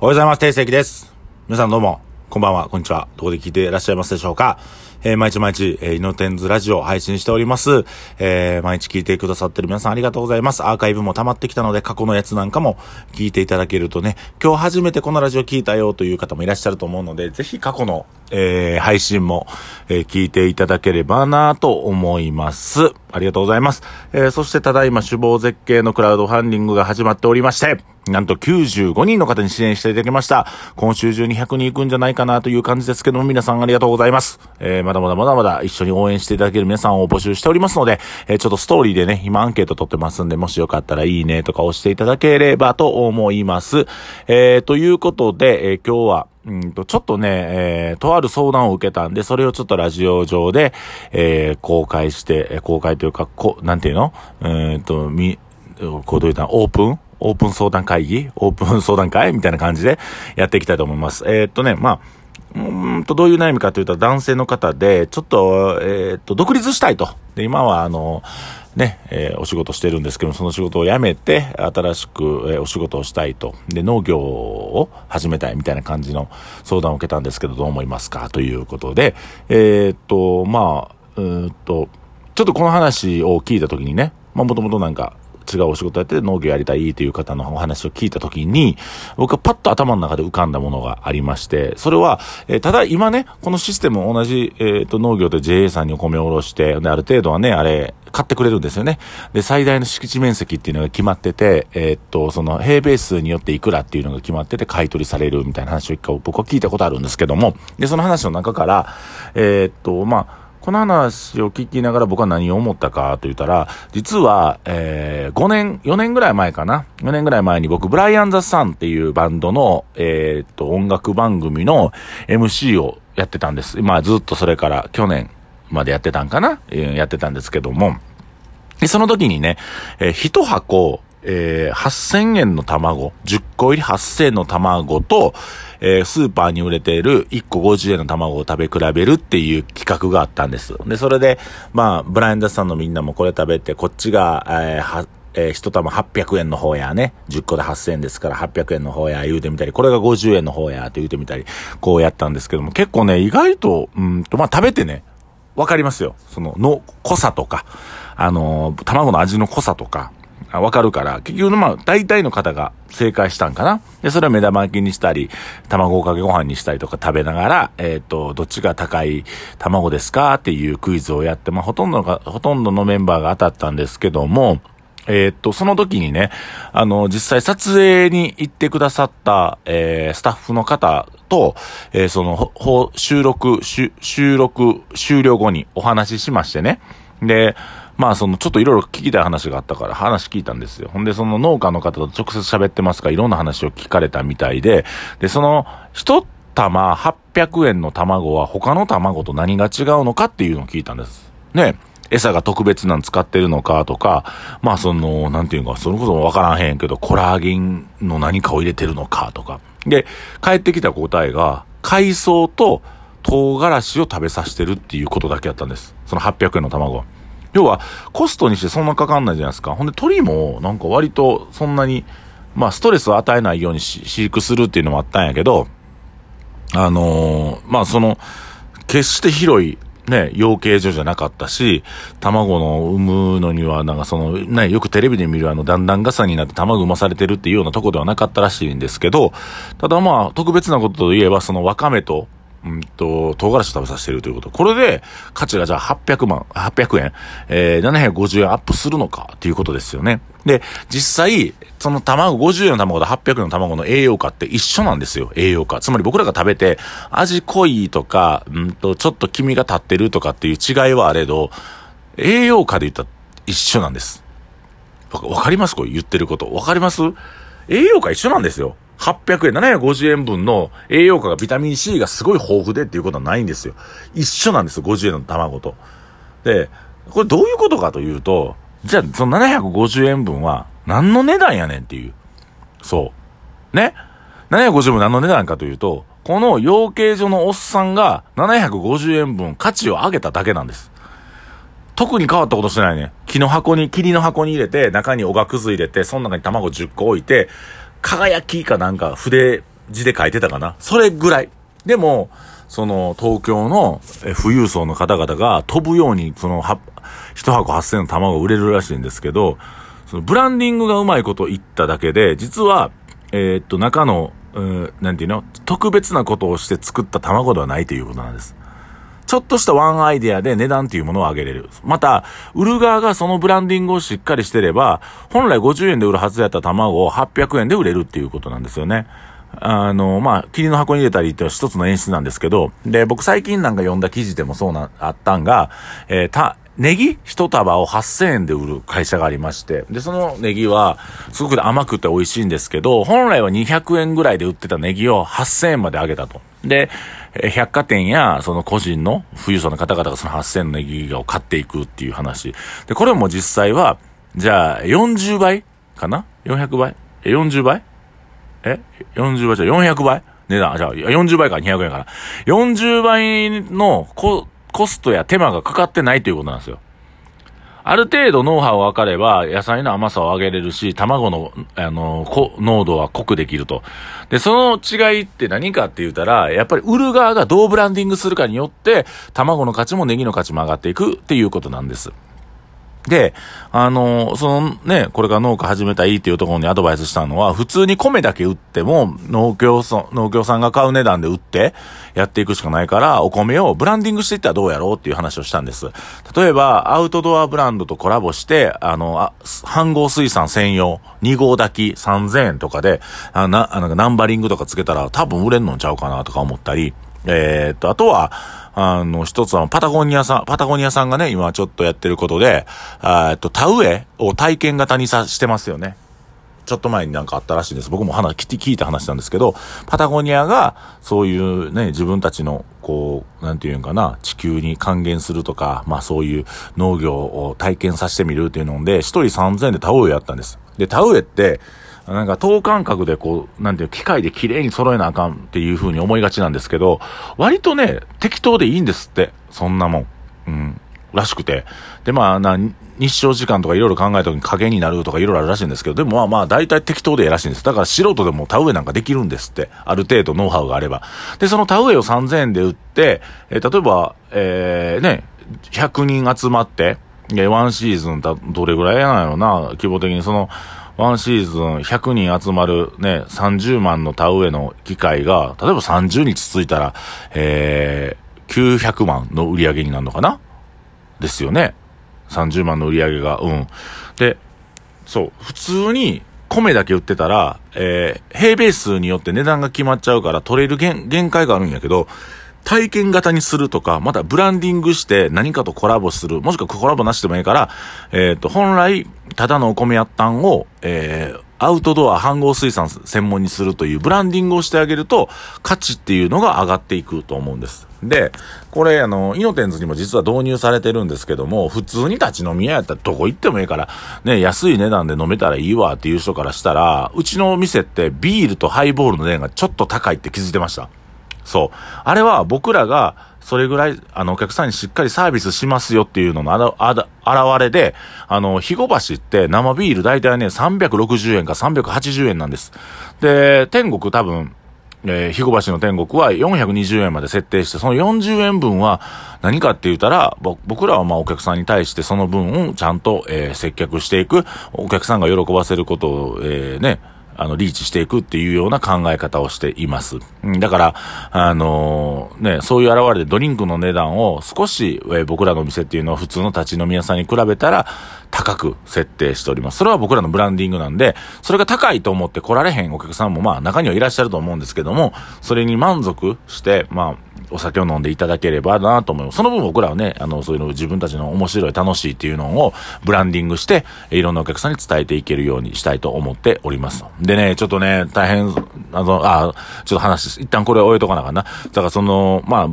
おはようございます。定石です。皆さんどうも、こんばんは、こんにちは。どこで聞いていらっしゃいますでしょうかえー、毎日毎日、えー、イノテンズラジオ配信しております。えー、毎日聞いてくださってる皆さんありがとうございます。アーカイブも溜まってきたので、過去のやつなんかも聞いていただけるとね、今日初めてこのラジオ聞いたよという方もいらっしゃると思うので、ぜひ過去の、えー、配信も、えー、聞いていただければなと思います。ありがとうございます。えー、そしてただいま死亡絶景のクラウドファンディングが始まっておりまして、なんと95人の方に支援していただきました。今週中に100人行くんじゃないかなという感じですけども、皆さんありがとうございます。えー、まだまだまだまだ一緒に応援していただける皆さんを募集しておりますので、えー、ちょっとストーリーでね、今アンケート取ってますんで、もしよかったらいいねとか押していただければと思います。えー、ということで、えー、今日は、うんと、ちょっとね、えー、とある相談を受けたんで、それをちょっとラジオ上で、えー、公開して、公開というか、こ、なんていうの？えー、と、み、こうどういうたオープン？オープン相談会議？オープン相談会？みたいな感じでやっていきたいと思います。えー、っとね、まあ、うんと、どういう悩みかというと、男性の方で、ちょっと、えー、と、独立したいと。で、今は、あの、ね、えー、お仕事してるんですけどその仕事を辞めて、新しく、えー、お仕事をしたいと。で、農業を始めたいみたいな感じの相談を受けたんですけど、どう思いますかということで、え、っと、まあ、うんと、ちょっとこの話を聞いたときにね、まあ、もともとなんか、違うお仕事やって農業やりたいという方のお話を聞いたときに、僕はパッと頭の中で浮かんだものがありまして、それは、えー、ただ今ね、このシステム同じ、えっ、と、農業で JA さんにお米をおろして、ある程度はね、あれ、買ってくれるんですよね。で、最大の敷地面積っていうのが決まってて、えー、っと、その平米数によっていくらっていうのが決まってて買い取りされるみたいな話を一回僕は聞いたことあるんですけども、で、その話の中から、えー、っと、まあ、この話を聞きながら僕は何を思ったかと言ったら、実は、えー、5年、4年ぐらい前かな ?4 年ぐらい前に僕、ブライアン・ザ・サンっていうバンドの、えー、っと、音楽番組の MC をやってたんです。まあずっとそれから去年までやってたんかな、えー、やってたんですけども、その時にね、えー、一箱、えー、8000円の卵、10個入り8000円の卵と、えー、スーパーに売れている1個50円の卵を食べ比べるっていう企画があったんです。で、それで、まあ、ブラインダスさんのみんなもこれ食べて、こっちが、えー、は、えー、一玉800円の方やね。10個で8000円ですから800円の方や言うてみたり、これが50円の方やって言うてみたり、こうやったんですけども、結構ね、意外と、うんと、まあ、食べてね、わかりますよ。その、の、濃さとか、あのー、卵の味の濃さとか、わかるから、結局、まあ、大体の方が正解したんかな。で、それは目玉焼きにしたり、卵かけご飯にしたりとか食べながら、えっ、ー、と、どっちが高い卵ですかっていうクイズをやって、まあ、ほとんどが、ほとんどのメンバーが当たったんですけども、えー、っと、その時にね、あの、実際撮影に行ってくださった、えー、スタッフの方と、えー、その、収録、収録、終了後にお話ししましてね。で、まあそのちょっといろいろ聞きたい話があったから話聞いたんですよ。ほんでその農家の方と直接喋ってますからいろんな話を聞かれたみたいで、で、その一玉800円の卵は他の卵と何が違うのかっていうのを聞いたんです。ね。餌が特別なん使ってるのかとか、まあその、なんていうか、それこそわからへんけど、コラーゲンの何かを入れてるのかとか。で、帰ってきた答えが、海藻と唐辛子を食べさせてるっていうことだけやったんです。その800円の卵は。要は、コストにしてそんなかかんないじゃないですか。ほんで、鳥も、なんか割とそんなに、まあ、ストレスを与えないように飼育するっていうのもあったんやけど、あのー、まあ、その、決して広い、ね、養鶏所じゃなかったし、卵の産むのには、なんかその、ね、よくテレビで見るあの、だんだん傘になって卵産まされてるっていうようなとこではなかったらしいんですけど、ただまあ、特別なことといえば、そのワカメと、うんと、唐辛子食べさせてるということ。これで、価値がじゃあ800万、800円、えー、750円アップするのかっていうことですよね。で、実際、その卵、50円の卵と800円の卵の栄養価って一緒なんですよ、栄養価。つまり僕らが食べて、味濃いとか、うんと、ちょっと黄身が立ってるとかっていう違いはあれど、栄養価で言ったら一緒なんです。わかります？これ言ってること。わかります？栄養価一緒なんですよ。800円、750円分の栄養価がビタミン C がすごい豊富でっていうことはないんですよ。一緒なんですよ、50円の卵と。で、これどういうことかというと、じゃあその750円分は何の値段やねんっていう。そう。ね ?750 円分何の値段かというと、この養鶏所のおっさんが750円分価値を上げただけなんです。特に変わったことしてないね。木の箱に、霧の箱に入れて、中におがくず入れて、その中に卵10個置いて、輝きかなんか筆字で書いてたかな？それぐらい。でも、その、東京の富裕層の方々が飛ぶように、その、一箱8000の卵を売れるらしいんですけど、そのブランディングがうまいこと言っただけで、実は、えー、っと、中の、うん、なんていうの？特別なことをして作った卵ではないということなんです。ちょっとしたワンアイデアで値段っていうものを上げれる。また、売る側がそのブランディングをしっかりしてれば、本来50円で売るはずやった卵を800円で売れるっていうことなんですよね。あの、まあ、霧の箱に入れたりって一つの演出なんですけど、で、僕最近なんか読んだ記事でもそうな、あったんが、えー、た、ネギ？一束を8000円で売る会社がありまして、で、そのネギは、すごく甘くて美味しいんですけど、本来は200円ぐらいで売ってたネギを8000円まで上げたと。で、百貨店や、その個人の富裕層の方々がその8000のネギを買っていくっていう話。で、これも実際は、じゃあ、40倍かな ?400 倍？え、40倍？え ?40 倍じゃ400倍？値段、じゃあ、40倍から200円から。40倍のココストや手間がかかってないということなんですよ。ある程度ノウハウ分かれば、野菜の甘さを上げれるし、卵の、あの、濃度は濃くできると。で、その違いって何かって言ったら、やっぱり売る側がどうブランディングするかによって、卵の価値もネギの価値も上がっていくっていうことなんです。で、あの、そのね、これから農家始めたらいいっていうところにアドバイスしたのは、普通に米だけ売っても、農協農協さんが買う値段で売って、やっていくしかないから、お米をブランディングしていったらどうやろうっていう話をしたんです。例えば、アウトドアブランドとコラボして、あの、あ飯合水産専用、2号炊き3000円とかで、あな、なんかナンバリングとかつけたら多分売れんのんちゃうかなとか思ったり、えー、っと、あとは、あの、一つはパタゴニアさん、パタゴニアさんがね、今ちょっとやってることで、えっと、田植えを体験型にさしてますよね。ちょっと前になんかあったらしいんです。僕も話、聞いた話なんですけど、パタゴニアが、そういうね、自分たちの、こう、なんていうんかな、地球に還元するとか、まあそういう農業を体験させてみるっていうので、一人3000円で田植えやったんです。で、田植えって、なんか等間隔でこう、なんていう、機械で綺麗に揃えなあかんっていう風に思いがちなんですけど、割とね、適当でいいんですって。そんなもん。うん。らしくて。で、まあ、な、日照時間とかいろいろ考えた時に影になるとかいろいろあるらしいんですけど、でもまあまあ、大体適当でええらしいんです。だから素人でも田植えなんかできるんですって。ある程度ノウハウがあれば。で、その田植えを3000円で売って、えー、例えば、えー、ね、100人集まって、ワンシーズンだ、どれぐらいやないのな、規模的にその、ワンシーズン100人集まるね、30万の田植えの機械が、例えば30日続いたら、えー、900万の売り上げになるのかな？ですよね。30万の売り上げが、うん。で、そう、普通に米だけ売ってたら、えー、平米数によって値段が決まっちゃうから取れる限界があるんやけど、体験型にするとか、またブランディングして何かとコラボする、もしくはコラボなしでもいいから、えっ、ー、と、本来、ただのお米やったんを、えー、アウトドア飯合水産専門にするというブランディングをしてあげると、価値っていうのが上がっていくと思うんです。で、これ、あの、イノテンズにも実は導入されてるんですけども、普通に立ち飲み屋やったらどこ行ってもいいから、ね、安い値段で飲めたらいいわっていう人からしたら、うちの店ってビールとハイボールの値段がちょっと高いって気づいてました。そう。あれは僕らが、それぐらい、あの、お客さんにしっかりサービスしますよっていうののあら、あら、現れで、あの、肥後橋って生ビール大体ね、360円か380円なんです。で、天国多分、えー、肥後橋の天国は420円まで設定して、その40円分は何かって言ったら、僕らはまあお客さんに対してその分をちゃんと、えー、接客していく、お客さんが喜ばせることを、えー、ね、あの、リーチしていくっていうような考え方をしています。だから、あのー、ね、そういう現れでドリンクの値段を少し、えー、僕らの店っていうのは普通の立ち飲み屋さんに比べたら高く設定しております。それは僕らのブランディングなんで、それが高いと思って来られへんお客さんもまあ中にはいらっしゃると思うんですけども、それに満足して、まあ、お酒を飲んでいただければなと思います。その分僕らはね、あの、そういうの自分たちの面白い、楽しいっていうのをブランディングして、いろんなお客さんに伝えていけるようにしたいと思っております。でね、ちょっとね、大変、あの、あ、ちょっと話、一旦これ終えとかなかな。だからその、まあ、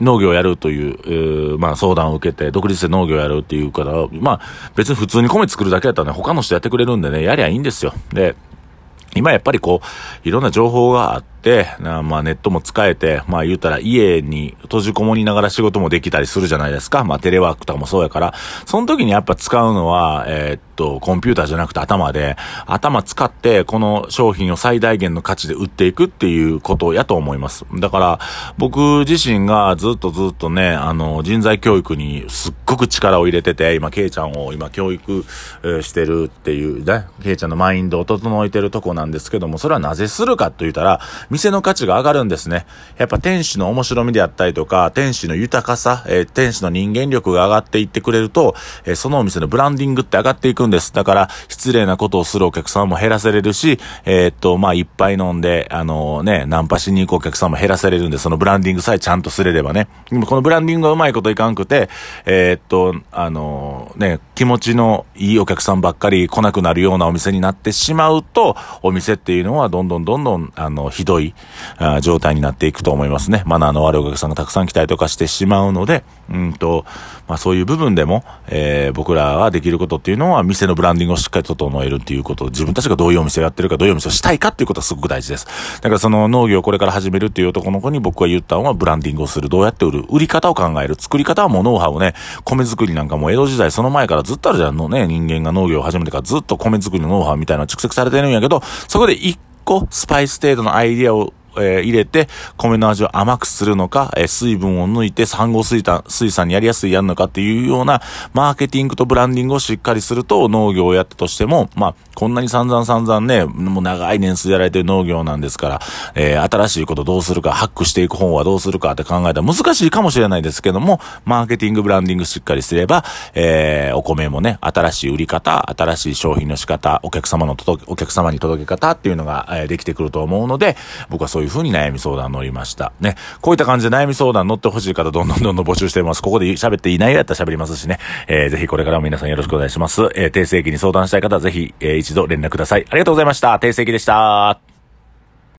農業をやるという、えー、まあ相談を受けて、独立で農業をやるっていうから、まあ別に普通に米作るだけだったらね、他の人やってくれるんでね、やりゃいいんですよ。で、今やっぱりこう、いろんな情報があって、て、まあネットも使えて、まあ言うたら家に閉じこもりながら仕事もできたりするじゃないですか。まあテレワークとかもそうやから、その時にやっぱ使うのは、えー、っと、コンピューターじゃなくて頭で、頭使ってこの商品を最大限の価値で売っていくっていうことやと思います。だから、僕自身がずっとずっとね、あの、人材教育にすっごく力を入れてて、今、ケイちゃんを今教育、してるっていうね、ケイちゃんのマインドを整えてるとこなんですけども、それはなぜするかと言ったら、店の価値が上がるんですね。やっぱ店主の面白みであったりとか、店主の豊かさ、えー、店主の人間力が上がっていってくれると、えー、そのお店のブランディングって上がっていくんです。だから、失礼なことをするお客さんも減らせれるし、えー、っと、まあ、いっぱい飲んで、あのね、ナンパしに行くお客さんも減らせれるんで、そのブランディングさえちゃんとすれればね。でもこのブランディングがうまいこといかんくて、えー、っと、あのね、気持ちのいいお客さんばっかり来なくなるようなお店になってしまうと、お店っていうのはどんどんどんどん、あの、ひどいあ状態になっていくと思いますね。マナーの悪いお客さんがたくさん来たりとかしてしまうので、うんと、まあそういう部分でも、えー、僕らはできることっていうのは、店のブランディングをしっかり整えるっていうこと、自分たちがどういうお店をやってるか、どういうお店をしたいかっていうことはすごく大事です。だからその農業をこれから始めるっていう男の子に僕が言ったのは、ブランディングをする。どうやって売る売り方を考える。作り方はもうノウハウね、米作りなんかも江戸時代その前からずっとあるじゃんのね、人間が農業を始めてからずっと米作りのノウハウみたいなの蓄積されてるんやけど、そこで一個スパイス程度のアイディアをえー、入れて、米の味を甘くするのか、えー、水分を抜いて産後水産、水産にやりやすいやるのかっていうような、マーケティングとブランディングをしっかりすると、農業をやったとしても、まあ、こんなに散々散々ね、もう長い年数やられてる農業なんですから、えー、新しいことどうするか、ハックしていく本はどうするかって考えたら難しいかもしれないですけども、マーケティング、ブランディングしっかりすれば、えー、お米もね、新しい売り方、新しい商品の仕方、お客様の届け、お客様に届け方っていうのが、えー、できてくると思うので、僕はそういういうふうに悩み相談乗りました。ね。こういった感じで悩み相談乗ってほしい方どんどんどんどん募集しています。ここで喋っていないやったら喋りますしね。えー、ぜひこれからも皆さんよろしくお願いします。えー、定世紀に相談したい方はぜひ、えー、一度連絡ください。ありがとうございました。定世紀でした。